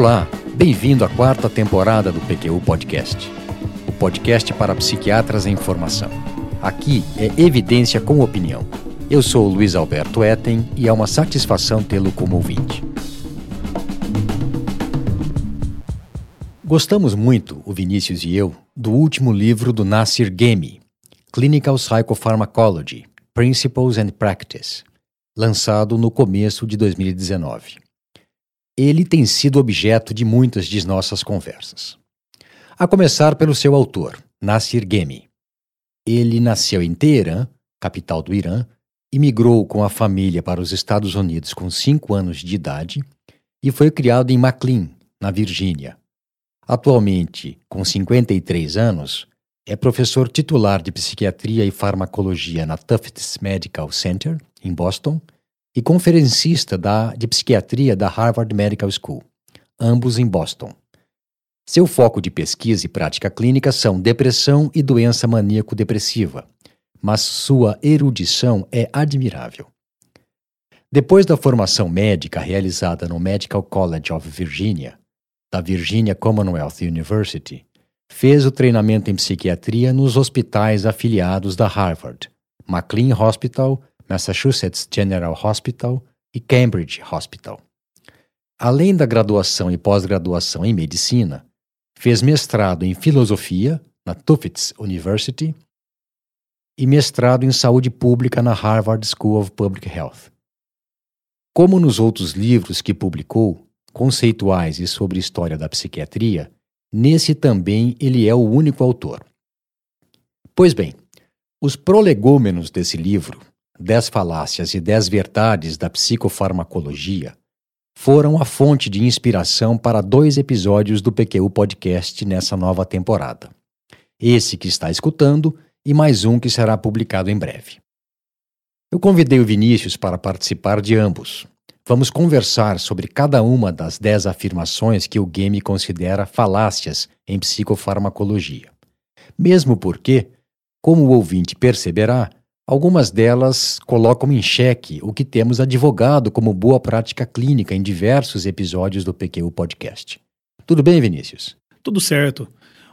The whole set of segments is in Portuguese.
Olá, bem-vindo à quarta temporada do PQU Podcast, o podcast para psiquiatras em formação. Aqui é evidência com opinião. Eu sou o Luiz Alberto Etten e é uma satisfação tê-lo como ouvinte. Gostamos muito, o Vinícius e eu, do último livro do Nasir Ghemi, Clinical Psychopharmacology, Principles and Practice, lançado no começo de 2019. Ele tem sido objeto de muitas de nossas conversas. A começar pelo seu autor, Nasir Ghemi. Ele nasceu em Teherã, capital do Irã, e migrou com a família para os Estados Unidos com 5 anos de idade e foi criado em McLean, na Virgínia, Atualmente, com 53 anos, é professor titular de psiquiatria e farmacologia na Tufts Medical Center, em Boston, e conferencista da, de psiquiatria da Harvard Medical School, ambos em Boston. Seu foco de pesquisa e prática clínica são depressão e doença maníaco-depressiva, mas sua erudição é admirável. Depois da formação médica realizada no Medical College of Virginia, da Virginia Commonwealth University, fez o treinamento em psiquiatria nos hospitais afiliados da Harvard, McLean Hospital, Massachusetts General Hospital e Cambridge Hospital. Além da graduação e pós-graduação em medicina, fez mestrado em filosofia na Tufts University e mestrado em saúde pública na Harvard School of Public Health. Como nos outros livros que publicou, conceituais e sobre história da psiquiatria, nesse também ele é o único autor. Pois bem, os prolegômenos desse livro, Dez Falácias e Dez Verdades da Psicofarmacologia, foram a fonte de inspiração para dois episódios do PQU Podcast nessa nova temporada. Esse que está escutando e mais um que será publicado em breve. Eu convidei o Vinícius para participar de ambos, Vamos conversar sobre cada uma das dez afirmações que o game considera falácias em psicofarmacologia. Mesmo porque, como o ouvinte perceberá, algumas delas colocam em xeque o que temos advogado como boa prática clínica em diversos episódios do PQU Podcast. Tudo bem, Vinícius? Tudo certo.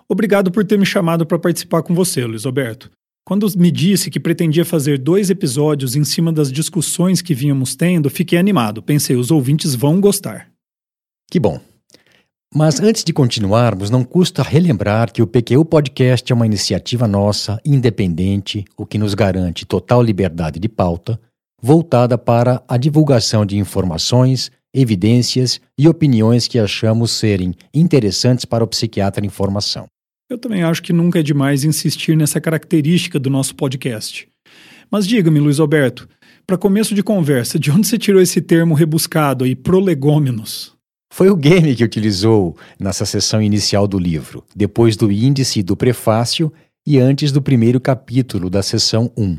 Obrigado por ter me chamado para participar com você, Luiz Roberto. Quando me disse que pretendia fazer dois episódios em cima das discussões que vínhamos tendo, fiquei animado. Pensei, os ouvintes vão gostar. Que bom. Mas antes de continuarmos, não custa relembrar que o PQU Podcast é uma iniciativa nossa, independente, o que nos garante total liberdade de pauta, voltada para a divulgação de informações, evidências e opiniões que achamos serem interessantes para o psiquiatra em formação. Eu também acho que nunca é demais insistir nessa característica do nosso podcast. Mas diga-me, Luiz Alberto, para começo de conversa, de onde você tirou esse termo rebuscado aí, prolegômenos? Foi o game que utilizou nessa sessão inicial do livro, depois do índice do prefácio e antes do primeiro capítulo da sessão 1.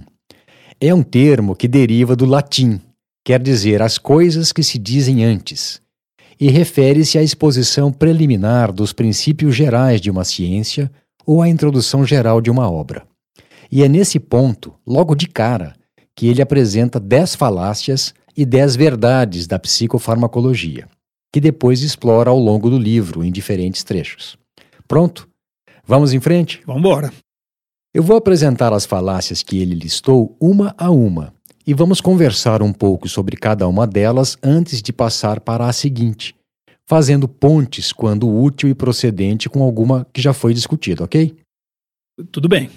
É um termo que deriva do latim, quer dizer as coisas que se dizem antes e refere-se à exposição preliminar dos princípios gerais de uma ciência ou à introdução geral de uma obra. E é nesse ponto, logo de cara, que ele apresenta dez falácias e dez verdades da psicofarmacologia, que depois explora ao longo do livro em diferentes trechos. Pronto? Vamos em frente? Vamos embora. Eu vou apresentar as falácias que ele listou uma a uma e vamos conversar um pouco sobre cada uma delas antes de passar para a seguinte, fazendo pontes quando útil e procedente com alguma que já foi discutida, ok? Tudo bem.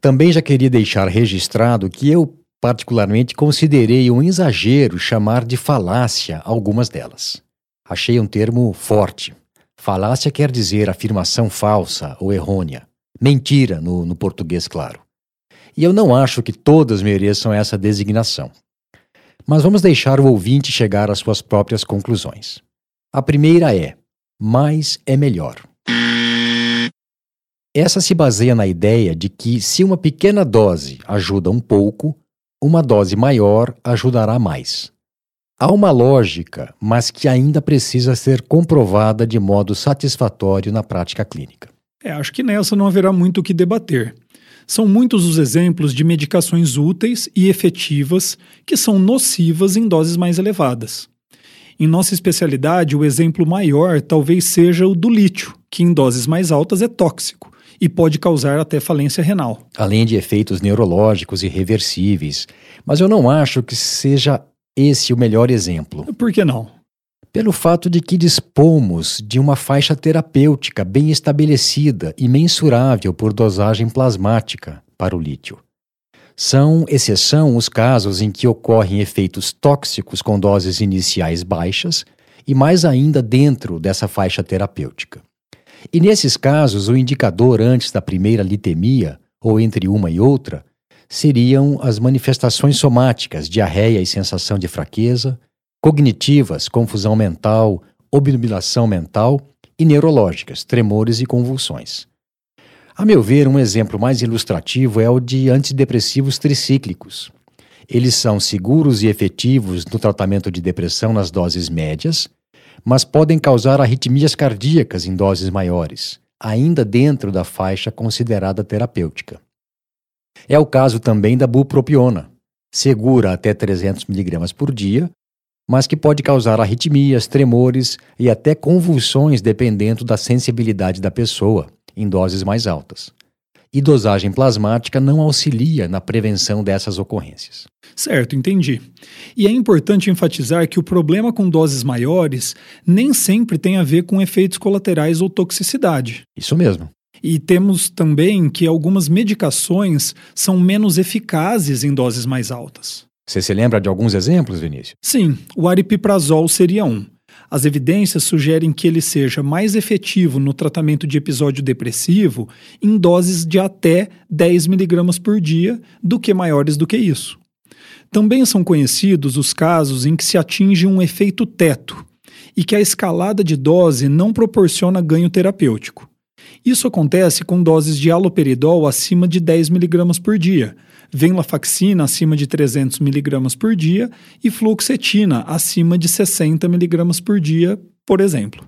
Também já queria deixar registrado que eu, particularmente, considerei um exagero chamar de falácia algumas delas. Achei um termo forte. Falácia quer dizer afirmação falsa ou errônea. Mentira, no, no português, claro e eu não acho que todas mereçam essa designação. Mas vamos deixar o ouvinte chegar às suas próprias conclusões. A primeira é: mais é melhor. Essa se baseia na ideia de que, se uma pequena dose ajuda um pouco, uma dose maior ajudará mais. Há uma lógica, mas que ainda precisa ser comprovada de modo satisfatório na prática clínica. É, acho que nessa não haverá muito o que debater. São muitos os exemplos de medicações úteis e efetivas que são nocivas em doses mais elevadas. Em nossa especialidade, o exemplo maior talvez seja o do lítio, que em doses mais altas é tóxico e pode causar até falência renal. Além de efeitos neurológicos irreversíveis. Mas eu não acho que seja esse o melhor exemplo. Por que não? Pelo fato de que dispomos de uma faixa terapêutica bem estabelecida e mensurável por dosagem plasmática para o lítio. São exceção os casos em que ocorrem efeitos tóxicos com doses iniciais baixas e mais ainda dentro dessa faixa terapêutica. E nesses casos, o indicador antes da primeira litemia, ou entre uma e outra, seriam as manifestações somáticas, diarreia e sensação de fraqueza, cognitivas, confusão mental, obnubilação mental e neurológicas, tremores e convulsões. A meu ver, um exemplo mais ilustrativo é o de antidepressivos tricíclicos. Eles são seguros e efetivos no tratamento de depressão nas doses médias, mas podem causar arritmias cardíacas em doses maiores, ainda dentro da faixa considerada terapêutica. É o caso também da bupropiona, segura até 300 mg por dia, mas que pode causar arritmias, tremores e até convulsões dependendo da sensibilidade da pessoa em doses mais altas. E dosagem plasmática não auxilia na prevenção dessas ocorrências. Certo, entendi. E é importante enfatizar que o problema com doses maiores nem sempre tem a ver com efeitos colaterais ou toxicidade. Isso mesmo. E temos também que algumas medicações são menos eficazes em doses mais altas. Você se lembra de alguns exemplos, Vinícius? Sim, o aripiprazol seria um. As evidências sugerem que ele seja mais efetivo no tratamento de episódio depressivo em doses de até 10 mg por dia do que maiores do que isso. Também são conhecidos os casos em que se atinge um efeito teto e que a escalada de dose não proporciona ganho terapêutico. Isso acontece com doses de haloperidol acima de 10 mg por dia, venlafaxina acima de 300 mg por dia e fluoxetina acima de 60 mg por dia, por exemplo.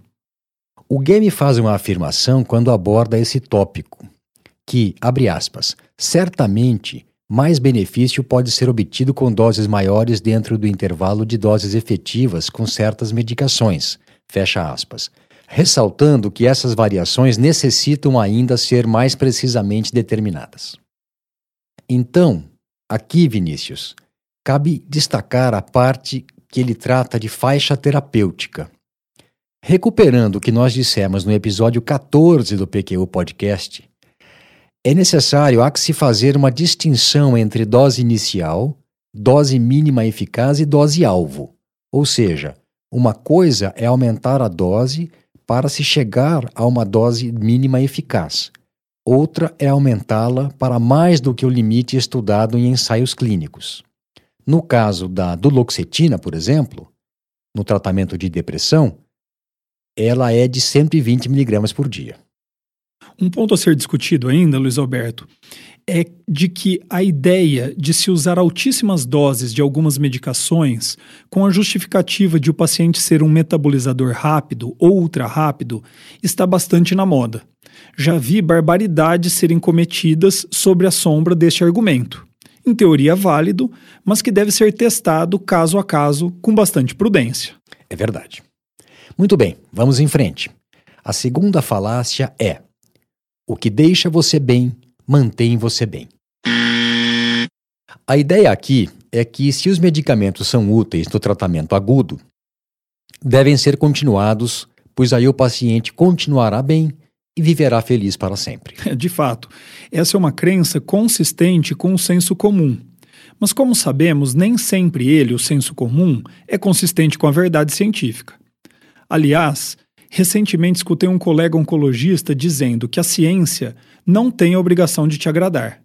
O Game faz uma afirmação quando aborda esse tópico, que, abre aspas, certamente mais benefício pode ser obtido com doses maiores dentro do intervalo de doses efetivas com certas medicações, fecha aspas, ressaltando que essas variações necessitam ainda ser mais precisamente determinadas. Então, aqui, Vinícius, cabe destacar a parte que ele trata de faixa terapêutica. Recuperando o que nós dissemos no episódio 14 do PQU Podcast, é necessário há que se fazer uma distinção entre dose inicial, dose mínima eficaz e dose alvo. Ou seja, uma coisa é aumentar a dose para se chegar a uma dose mínima eficaz. Outra é aumentá-la para mais do que o limite estudado em ensaios clínicos. No caso da duloxetina, por exemplo, no tratamento de depressão, ela é de 120 mg por dia. Um ponto a ser discutido ainda, Luiz Alberto, é de que a ideia de se usar altíssimas doses de algumas medicações com a justificativa de o paciente ser um metabolizador rápido ou ultra rápido está bastante na moda já vi barbaridades serem cometidas sobre a sombra deste argumento. Em teoria válido, mas que deve ser testado caso a caso com bastante prudência. É verdade. Muito bem, vamos em frente. A segunda falácia é: o que deixa você bem, mantém você bem. A ideia aqui é que, se os medicamentos são úteis no tratamento agudo, devem ser continuados, pois aí o paciente continuará bem e viverá feliz para sempre. De fato, essa é uma crença consistente com o senso comum. Mas, como sabemos, nem sempre ele, o senso comum, é consistente com a verdade científica. Aliás, recentemente escutei um colega oncologista dizendo que a ciência não tem a obrigação de te agradar.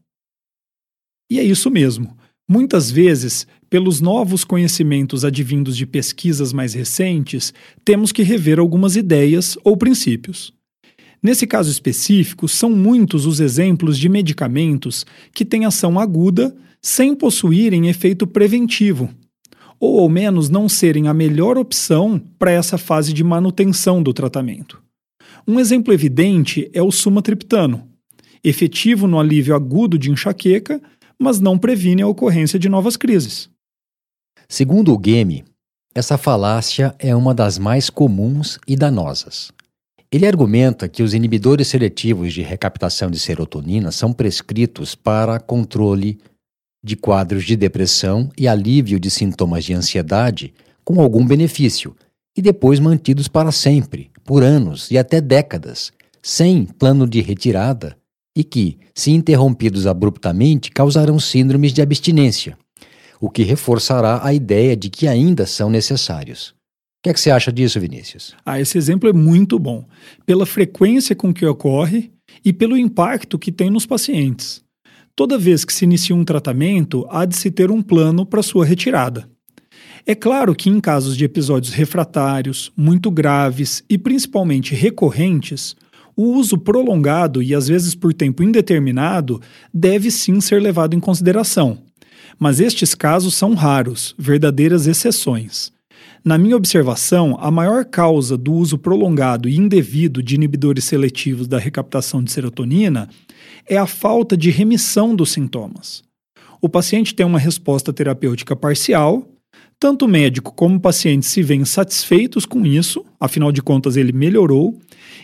E é isso mesmo. Muitas vezes, pelos novos conhecimentos advindos de pesquisas mais recentes, temos que rever algumas ideias ou princípios. Nesse caso específico, são muitos os exemplos de medicamentos que têm ação aguda sem possuírem efeito preventivo, ou ao menos não serem a melhor opção para essa fase de manutenção do tratamento. Um exemplo evidente é o sumatriptano, efetivo no alívio agudo de enxaqueca, mas não previne a ocorrência de novas crises. Segundo o Game, Essa falácia é uma das mais comuns e danosas. Ele argumenta que os inibidores seletivos de recaptação de serotonina são prescritos para controle de quadros de depressão e alívio de sintomas de ansiedade com algum benefício, e depois mantidos para sempre, por anos e até décadas, sem plano de retirada, e que, se interrompidos abruptamente, causarão síndromes de abstinência, o que reforçará a ideia de que ainda são necessários. O que, é que você acha disso, Vinícius? Ah, esse exemplo é muito bom, pela frequência com que ocorre e pelo impacto que tem nos pacientes. Toda vez que se inicia um tratamento, há de se ter um plano para sua retirada. É claro que em casos de episódios refratários, muito graves e principalmente recorrentes, o uso prolongado e às vezes por tempo indeterminado deve sim ser levado em consideração. Mas estes casos são raros, verdadeiras exceções. Na minha observação, a maior causa do uso prolongado e indevido de inibidores seletivos da recaptação de serotonina é a falta de remissão dos sintomas. O paciente tem uma resposta terapêutica parcial, tanto o médico como o paciente se veem satisfeitos com isso, afinal de contas ele melhorou,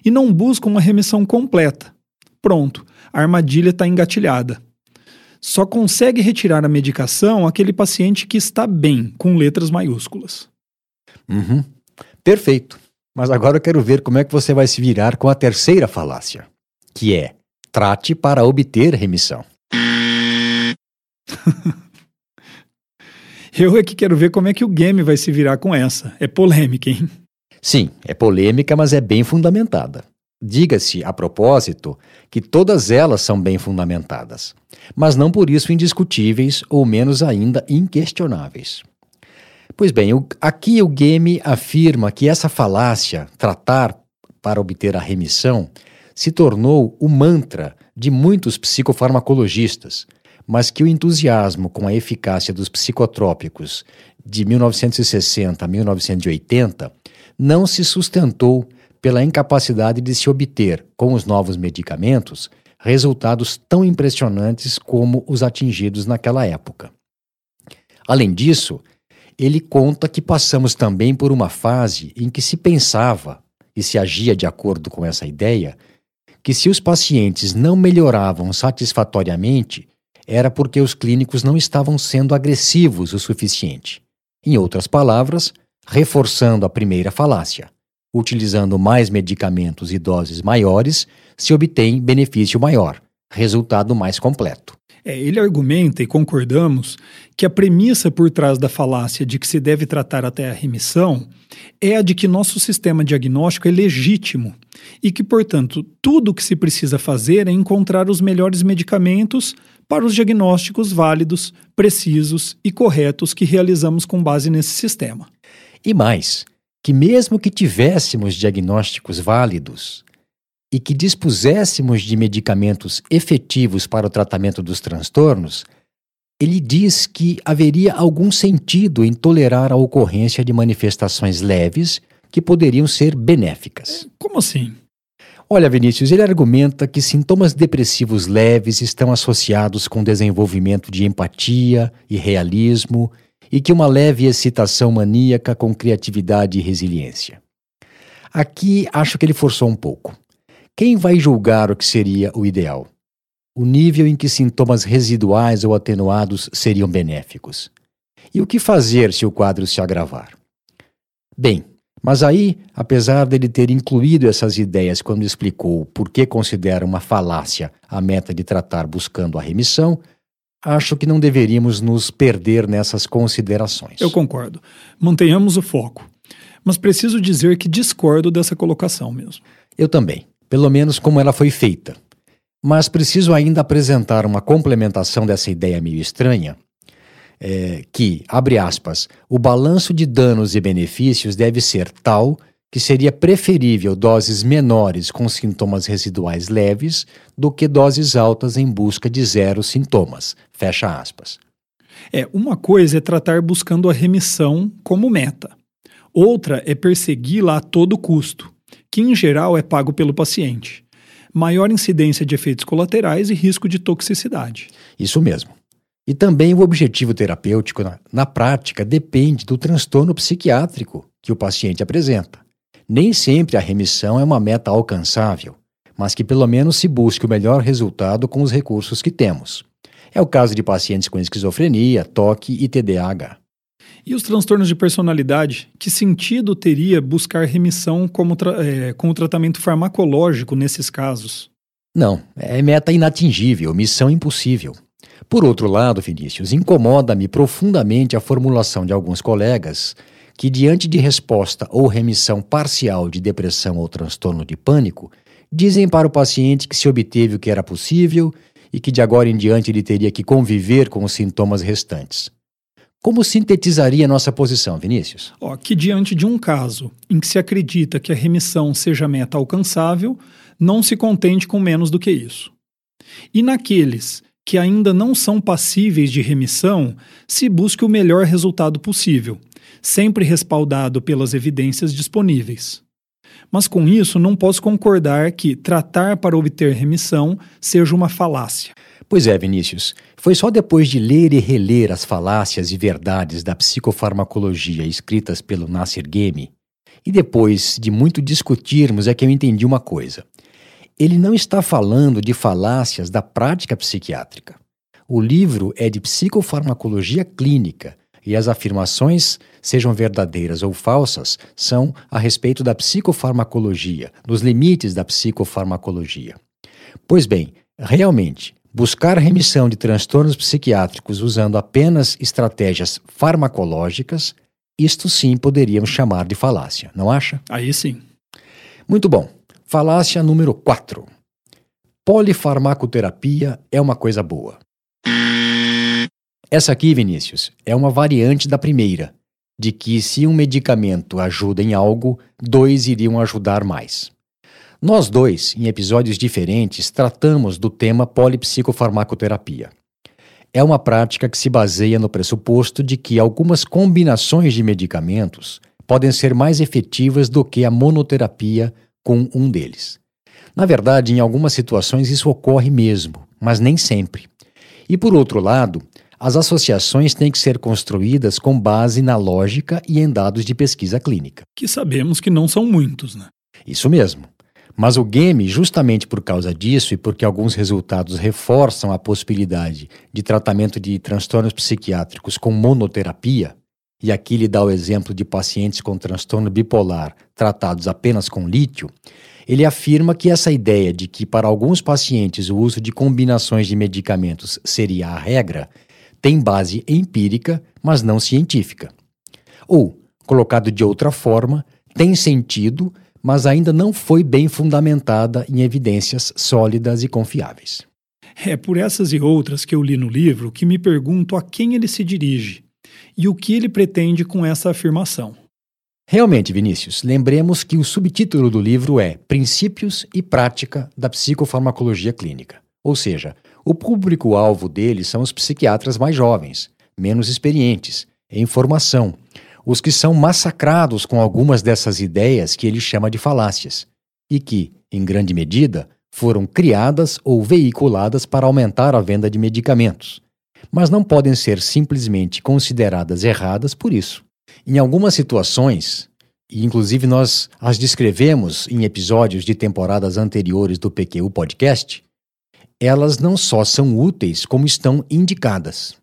e não buscam uma remissão completa. Pronto, a armadilha está engatilhada. Só consegue retirar a medicação aquele paciente que está bem, com letras maiúsculas. Uhum. Perfeito. Mas agora eu quero ver como é que você vai se virar com a terceira falácia, que é trate para obter remissão. Eu é que quero ver como é que o game vai se virar com essa. É polêmica, hein? Sim, é polêmica, mas é bem fundamentada. Diga-se, a propósito, que todas elas são bem fundamentadas, mas não por isso indiscutíveis ou menos ainda inquestionáveis. Pois bem, o, aqui o game afirma que essa falácia, tratar para obter a remissão, se tornou o mantra de muitos psicofarmacologistas, mas que o entusiasmo com a eficácia dos psicotrópicos de 1960 a 1980 não se sustentou pela incapacidade de se obter, com os novos medicamentos, resultados tão impressionantes como os atingidos naquela época. Além disso, ele conta que passamos também por uma fase em que se pensava, e se agia de acordo com essa ideia, que se os pacientes não melhoravam satisfatoriamente, era porque os clínicos não estavam sendo agressivos o suficiente. Em outras palavras, reforçando a primeira falácia, utilizando mais medicamentos e doses maiores, se obtém benefício maior, resultado mais completo. É, ele argumenta, e concordamos, que a premissa por trás da falácia de que se deve tratar até a remissão é a de que nosso sistema diagnóstico é legítimo e que, portanto, tudo o que se precisa fazer é encontrar os melhores medicamentos para os diagnósticos válidos, precisos e corretos que realizamos com base nesse sistema. E mais, que mesmo que tivéssemos diagnósticos válidos e que dispuséssemos de medicamentos efetivos para o tratamento dos transtornos, ele diz que haveria algum sentido em tolerar a ocorrência de manifestações leves que poderiam ser benéficas. Como assim? Olha, Vinícius, ele argumenta que sintomas depressivos leves estão associados com desenvolvimento de empatia e realismo e que uma leve excitação maníaca com criatividade e resiliência. Aqui acho que ele forçou um pouco. Quem vai julgar o que seria o ideal? O nível em que sintomas residuais ou atenuados seriam benéficos? E o que fazer se o quadro se agravar? Bem, mas aí, apesar dele ter incluído essas ideias quando explicou por que considera uma falácia a meta de tratar buscando a remissão, acho que não deveríamos nos perder nessas considerações. Eu concordo. Mantenhamos o foco. Mas preciso dizer que discordo dessa colocação mesmo. Eu também, pelo menos como ela foi feita. Mas preciso ainda apresentar uma complementação dessa ideia meio estranha, é, que, abre aspas, o balanço de danos e benefícios deve ser tal que seria preferível doses menores com sintomas residuais leves do que doses altas em busca de zero sintomas. Fecha aspas. É, uma coisa é tratar buscando a remissão como meta. Outra é persegui-la a todo custo, que em geral é pago pelo paciente. Maior incidência de efeitos colaterais e risco de toxicidade. Isso mesmo. E também o objetivo terapêutico, na, na prática, depende do transtorno psiquiátrico que o paciente apresenta. Nem sempre a remissão é uma meta alcançável, mas que pelo menos se busque o melhor resultado com os recursos que temos. É o caso de pacientes com esquizofrenia, toque e TDAH. E os transtornos de personalidade? Que sentido teria buscar remissão é, com o tratamento farmacológico nesses casos? Não, é meta inatingível, missão impossível. Por outro lado, Vinícius, incomoda-me profundamente a formulação de alguns colegas que, diante de resposta ou remissão parcial de depressão ou transtorno de pânico, dizem para o paciente que se obteve o que era possível e que de agora em diante ele teria que conviver com os sintomas restantes. Como sintetizaria nossa posição, Vinícius? Ó, que diante de um caso em que se acredita que a remissão seja meta alcançável, não se contente com menos do que isso. E naqueles que ainda não são passíveis de remissão, se busque o melhor resultado possível, sempre respaldado pelas evidências disponíveis. Mas com isso, não posso concordar que tratar para obter remissão seja uma falácia. Pois é, Vinícius. Foi só depois de ler e reler as falácias e verdades da psicofarmacologia escritas pelo Nasser Gemi, e depois de muito discutirmos, é que eu entendi uma coisa. Ele não está falando de falácias da prática psiquiátrica. O livro é de psicofarmacologia clínica e as afirmações, sejam verdadeiras ou falsas, são a respeito da psicofarmacologia, dos limites da psicofarmacologia. Pois bem, realmente, buscar remissão de transtornos psiquiátricos usando apenas estratégias farmacológicas, isto sim poderíamos chamar de falácia, não acha? Aí sim. Muito bom. Falácia número 4. Polifarmacoterapia é uma coisa boa. Essa aqui, Vinícius, é uma variante da primeira, de que se um medicamento ajuda em algo, dois iriam ajudar mais. Nós dois, em episódios diferentes, tratamos do tema polipsicofarmacoterapia. É uma prática que se baseia no pressuposto de que algumas combinações de medicamentos podem ser mais efetivas do que a monoterapia com um deles. Na verdade, em algumas situações isso ocorre mesmo, mas nem sempre. E por outro lado, as associações têm que ser construídas com base na lógica e em dados de pesquisa clínica. Que sabemos que não são muitos, né? Isso mesmo. Mas o game, justamente por causa disso e porque alguns resultados reforçam a possibilidade de tratamento de transtornos psiquiátricos com monoterapia, e aqui ele dá o exemplo de pacientes com transtorno bipolar tratados apenas com lítio, ele afirma que essa ideia de que para alguns pacientes o uso de combinações de medicamentos seria a regra tem base empírica, mas não científica. Ou, colocado de outra forma, tem sentido, mas ainda não foi bem fundamentada em evidências sólidas e confiáveis. É por essas e outras que eu li no livro que me pergunto a quem ele se dirige e o que ele pretende com essa afirmação. Realmente, Vinícius, lembremos que o subtítulo do livro é Princípios e Prática da Psicofarmacologia Clínica, ou seja, o público-alvo deles são os psiquiatras mais jovens, menos experientes, em formação, os que são massacrados com algumas dessas ideias que ele chama de falácias, e que, em grande medida, foram criadas ou veiculadas para aumentar a venda de medicamentos, mas não podem ser simplesmente consideradas erradas por isso. Em algumas situações, e inclusive nós as descrevemos em episódios de temporadas anteriores do PQU Podcast, elas não só são úteis, como estão indicadas.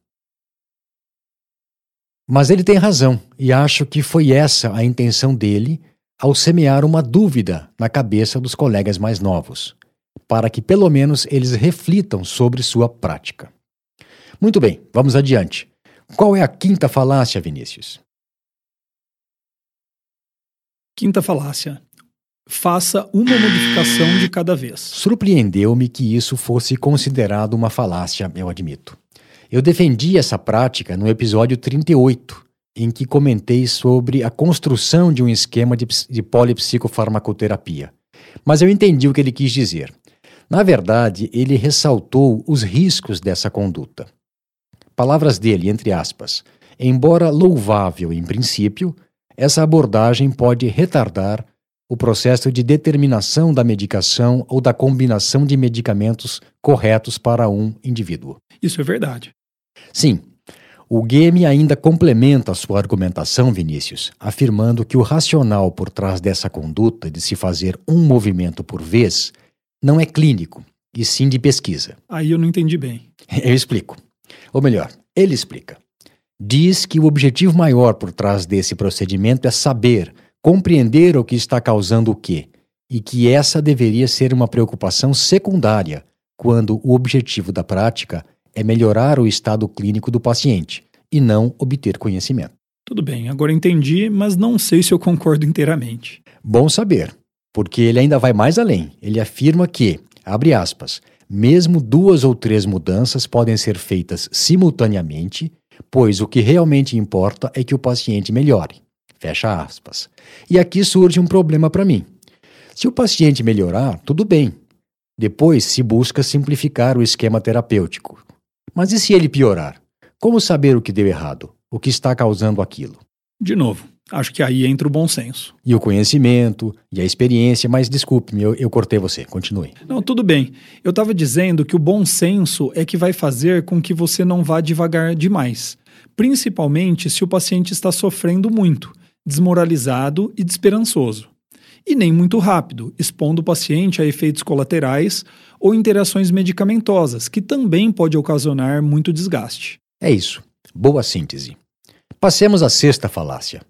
Mas ele tem razão, e acho que foi essa a intenção dele ao semear uma dúvida na cabeça dos colegas mais novos, para que pelo menos eles reflitam sobre sua prática. Muito bem, vamos adiante. Qual é a quinta falácia, Vinícius? Quinta falácia faça uma modificação de cada vez. Surpreendeu-me que isso fosse considerado uma falácia, eu admito. Eu defendi essa prática no episódio 38, em que comentei sobre a construção de um esquema de, de polipsicofarmacoterapia. Mas eu entendi o que ele quis dizer. Na verdade, ele ressaltou os riscos dessa conduta. Palavras dele, entre aspas. Embora louvável em princípio, essa abordagem pode retardar o processo de determinação da medicação ou da combinação de medicamentos corretos para um indivíduo. Isso é verdade. Sim, o game ainda complementa a sua argumentação, Vinícius, afirmando que o racional por trás dessa conduta de se fazer um movimento por vez não é clínico, e sim de pesquisa. Aí eu não entendi bem. Eu explico. Ou melhor, ele explica. Diz que o objetivo maior por trás desse procedimento é saber, compreender o que está causando o quê, e que essa deveria ser uma preocupação secundária quando o objetivo da prática é melhorar o estado clínico do paciente e não obter conhecimento. Tudo bem, agora entendi, mas não sei se eu concordo inteiramente. Bom saber, porque ele ainda vai mais além. Ele afirma que, abre aspas, mesmo duas ou três mudanças podem ser feitas simultaneamente, pois o que realmente importa é que o paciente melhore. Fecha aspas. E aqui surge um problema para mim. Se o paciente melhorar, tudo bem. Depois se busca simplificar o esquema terapêutico. Mas e se ele piorar? Como saber o que deu errado? O que está causando aquilo? De novo, acho que aí entra o bom senso. E o conhecimento, e a experiência, mas desculpe-me, eu, eu cortei você, continue. Não, tudo bem. Eu estava dizendo que o bom senso é que vai fazer com que você não vá devagar demais, principalmente se o paciente está sofrendo muito, desmoralizado e desesperançoso e nem muito rápido, expondo o paciente a efeitos colaterais ou interações medicamentosas, que também pode ocasionar muito desgaste. É isso. Boa síntese. Passemos à sexta falácia.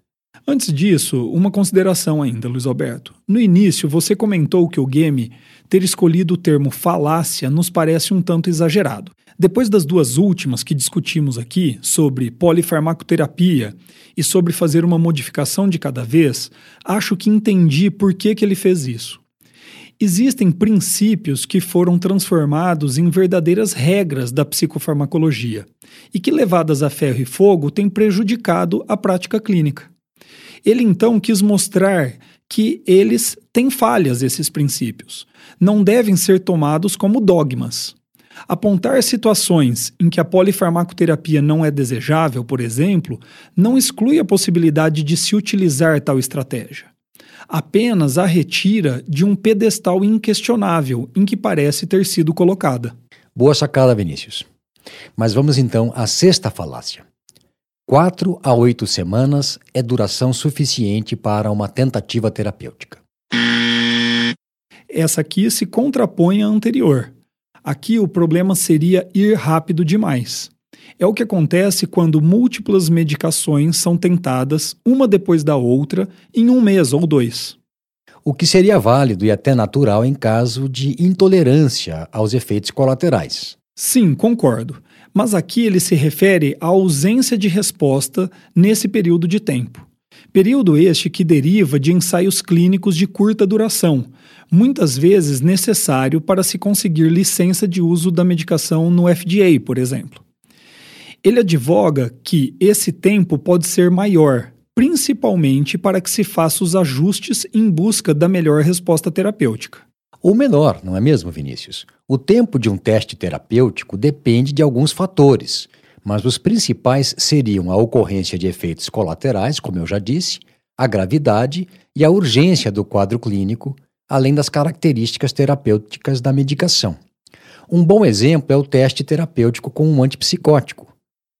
Antes disso, uma consideração ainda, Luiz Alberto. No início, você comentou que o game ter escolhido o termo falácia nos parece um tanto exagerado. Depois das duas últimas que discutimos aqui, sobre polifarmacoterapia e sobre fazer uma modificação de cada vez, acho que entendi por que, que ele fez isso. Existem princípios que foram transformados em verdadeiras regras da psicofarmacologia e que, levadas a ferro e fogo, têm prejudicado a prática clínica. Ele então quis mostrar que eles têm falhas, esses princípios. Não devem ser tomados como dogmas. Apontar situações em que a polifarmacoterapia não é desejável, por exemplo, não exclui a possibilidade de se utilizar tal estratégia. Apenas a retira de um pedestal inquestionável em que parece ter sido colocada. Boa sacada, Vinícius. Mas vamos então à sexta falácia. Quatro a oito semanas é duração suficiente para uma tentativa terapêutica. Essa aqui se contrapõe à anterior. Aqui o problema seria ir rápido demais. É o que acontece quando múltiplas medicações são tentadas, uma depois da outra, em um mês ou dois. O que seria válido e até natural em caso de intolerância aos efeitos colaterais. Sim, concordo. Mas aqui ele se refere à ausência de resposta nesse período de tempo. Período este que deriva de ensaios clínicos de curta duração, muitas vezes necessário para se conseguir licença de uso da medicação no FDA, por exemplo. Ele advoga que esse tempo pode ser maior, principalmente para que se faça os ajustes em busca da melhor resposta terapêutica. Ou menor, não é mesmo, Vinícius? O tempo de um teste terapêutico depende de alguns fatores, mas os principais seriam a ocorrência de efeitos colaterais, como eu já disse, a gravidade e a urgência do quadro clínico, além das características terapêuticas da medicação. Um bom exemplo é o teste terapêutico com um antipsicótico.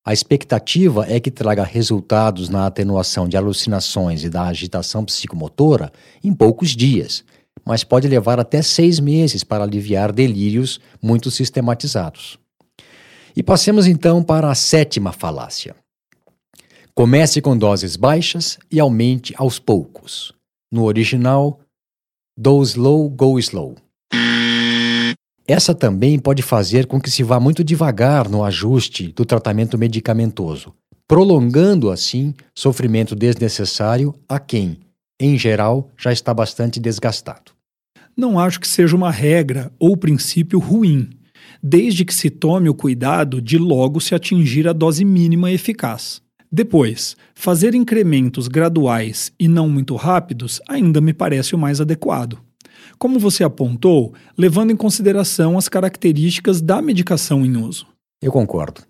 A expectativa é que traga resultados na atenuação de alucinações e da agitação psicomotora em poucos dias, mas pode levar até seis meses para aliviar delírios muito sistematizados. E passemos então para a sétima falácia. Comece com doses baixas e aumente aos poucos. No original, Do slow, go slow. Essa também pode fazer com que se vá muito devagar no ajuste do tratamento medicamentoso, prolongando assim sofrimento desnecessário a quem, em geral, já está bastante desgastado. Não acho que seja uma regra ou princípio ruim, desde que se tome o cuidado de logo se atingir a dose mínima eficaz. Depois, fazer incrementos graduais e não muito rápidos ainda me parece o mais adequado. Como você apontou, levando em consideração as características da medicação em uso. Eu concordo.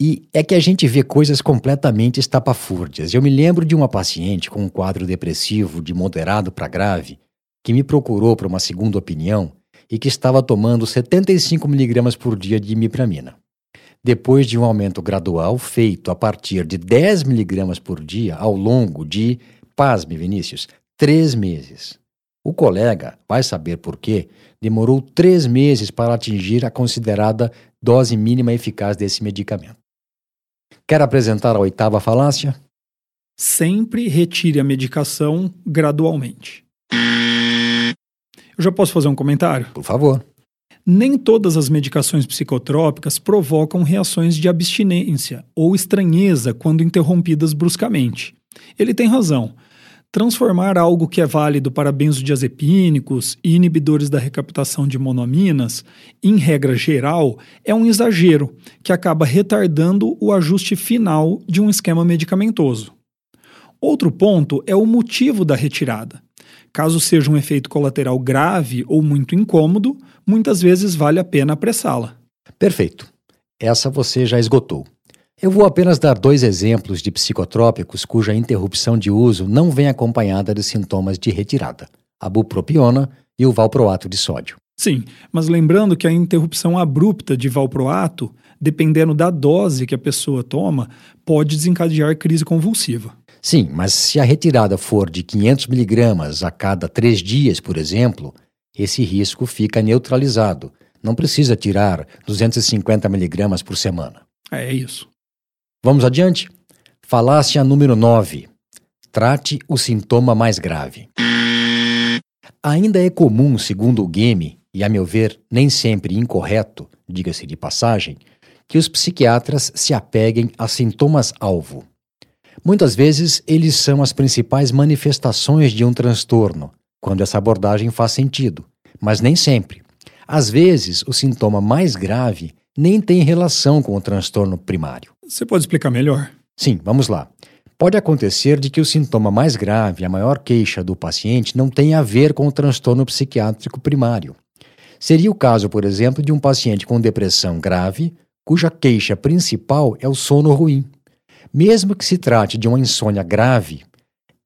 E é que a gente vê coisas completamente estapafúrdias. Eu me lembro de uma paciente com um quadro depressivo de moderado para grave que me procurou para uma segunda opinião e que estava tomando 75 miligramas por dia de imipramina. depois de um aumento gradual feito a partir de 10 miligramas por dia ao longo de, pasme Vinícius, três meses. O colega, vai saber por quê, demorou três meses para atingir a considerada dose mínima eficaz desse medicamento. Quer apresentar a oitava falácia? Sempre retire a medicação gradualmente. Eu já posso fazer um comentário? Por favor. Nem todas as medicações psicotrópicas provocam reações de abstinência ou estranheza quando interrompidas bruscamente. Ele tem razão. Transformar algo que é válido para benzodiazepínicos e inibidores da recaptação de monoaminas, em regra geral, é um exagero que acaba retardando o ajuste final de um esquema medicamentoso. Outro ponto é o motivo da retirada. Caso seja um efeito colateral grave ou muito incômodo, muitas vezes vale a pena apressá-la. Perfeito. Essa você já esgotou. Eu vou apenas dar dois exemplos de psicotrópicos cuja interrupção de uso não vem acompanhada de sintomas de retirada: a bupropiona e o valproato de sódio. Sim, mas lembrando que a interrupção abrupta de valproato, dependendo da dose que a pessoa toma, pode desencadear crise convulsiva. Sim, mas se a retirada for de 500 miligramas a cada três dias, por exemplo, esse risco fica neutralizado. Não precisa tirar 250 miligramas por semana. É isso. Vamos adiante? Falácia número 9. Trate o sintoma mais grave. Ainda é comum, segundo o Game, e a meu ver nem sempre incorreto, diga-se de passagem, que os psiquiatras se apeguem a sintomas-alvo. Muitas vezes eles são as principais manifestações de um transtorno, quando essa abordagem faz sentido, mas nem sempre. Às vezes, o sintoma mais grave nem tem relação com o transtorno primário. Você pode explicar melhor? Sim, vamos lá. Pode acontecer de que o sintoma mais grave, a maior queixa do paciente, não tenha a ver com o transtorno psiquiátrico primário. Seria o caso, por exemplo, de um paciente com depressão grave, cuja queixa principal é o sono ruim. Mesmo que se trate de uma insônia grave,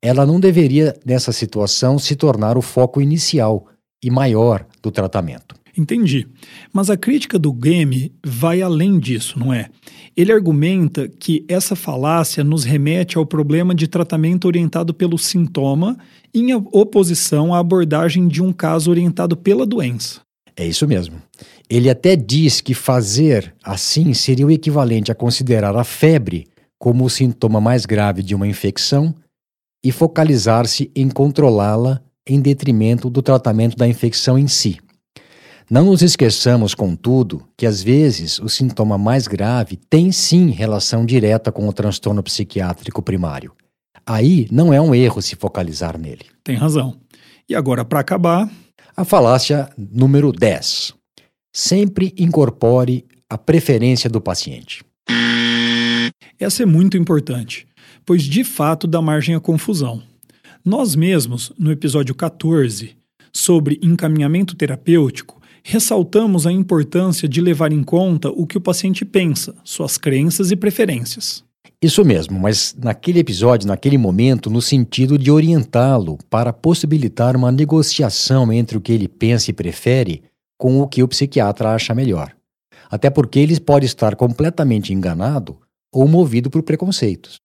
ela não deveria, nessa situação, se tornar o foco inicial e maior do tratamento. Entendi. Mas a crítica do Game vai além disso, não é? Ele argumenta que essa falácia nos remete ao problema de tratamento orientado pelo sintoma em oposição à abordagem de um caso orientado pela doença. É isso mesmo. Ele até diz que fazer assim seria o equivalente a considerar a febre como o sintoma mais grave de uma infecção e focalizar-se em controlá-la em detrimento do tratamento da infecção em si. Não nos esqueçamos, contudo, que às vezes o sintoma mais grave tem sim relação direta com o transtorno psiquiátrico primário. Aí não é um erro se focalizar nele. Tem razão. E agora, para acabar. A falácia número 10. Sempre incorpore a preferência do paciente. Essa é muito importante, pois de fato dá margem à confusão. Nós mesmos, no episódio 14, sobre encaminhamento terapêutico, ressaltamos a importância de levar em conta o que o paciente pensa, suas crenças e preferências. Isso mesmo, mas naquele episódio, naquele momento, no sentido de orientá-lo para possibilitar uma negociação entre o que ele pensa e prefere com o que o psiquiatra acha melhor. Até porque ele pode estar completamente enganado ou movido por preconceitos.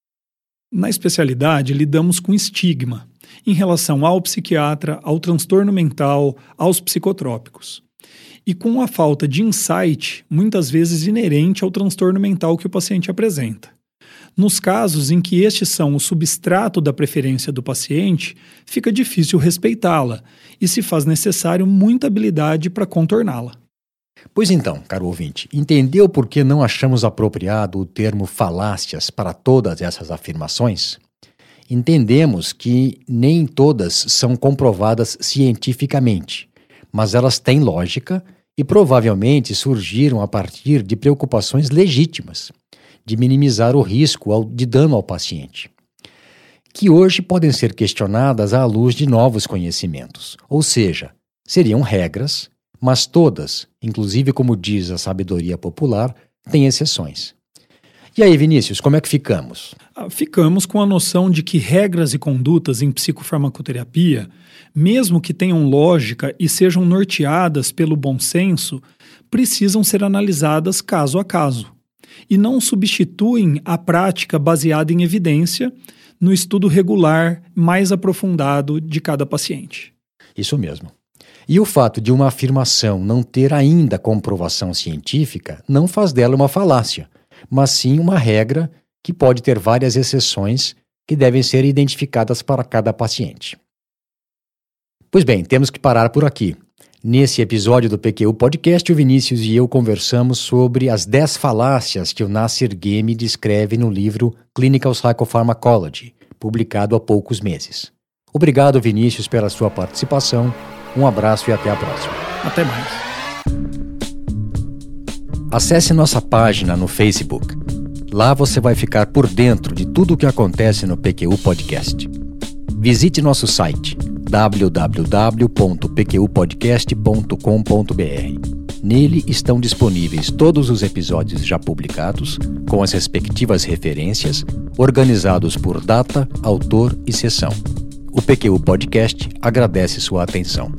Na especialidade, lidamos com estigma em relação ao psiquiatra, ao transtorno mental, aos psicotrópicos e com a falta de insight, muitas vezes inerente ao transtorno mental que o paciente apresenta. Nos casos em que estes são o substrato da preferência do paciente, fica difícil respeitá-la e se faz necessário muita habilidade para contorná-la. Pois então, caro ouvinte, entendeu por que não achamos apropriado o termo falácias para todas essas afirmações? Entendemos que nem todas são comprovadas cientificamente mas elas têm lógica e provavelmente surgiram a partir de preocupações legítimas de minimizar o risco de dano ao paciente, que hoje podem ser questionadas à luz de novos conhecimentos, ou seja, seriam regras, mas todas, inclusive como diz a sabedoria popular, têm exceções. E aí, Vinícius, como é que ficamos? Ah, ficamos com a noção de que regras e condutas em psicofarmacoterapia, mesmo que tenham lógica e sejam norteadas pelo bom senso, precisam ser analisadas caso a caso. e não substituem a prática baseada em evidência no estudo regular mais aprofundado de cada paciente. Isso mesmo. E o fato de uma afirmação não ter ainda comprovação científica não faz dela uma falácia, mas sim uma regra que pode ter várias exceções que devem ser identificadas para cada paciente. Pois bem, temos que parar por aqui. Nesse episódio do PQ Podcast, o Vinícius e eu conversamos sobre as 10 falácias que o Nasser Game descreve no livro Clinical Psychopharmacology, publicado há poucos meses. Obrigado, Vinícius, pela sua participação. Um abraço e até a próxima. Até mais. Acesse nossa página no Facebook. Lá você vai ficar por dentro de tudo o que acontece no PQU Podcast. Visite nosso site www.pqpodcast.com.br. Nele estão disponíveis todos os episódios já publicados, com as respectivas referências, organizados por data, autor e sessão. O PQU Podcast agradece sua atenção.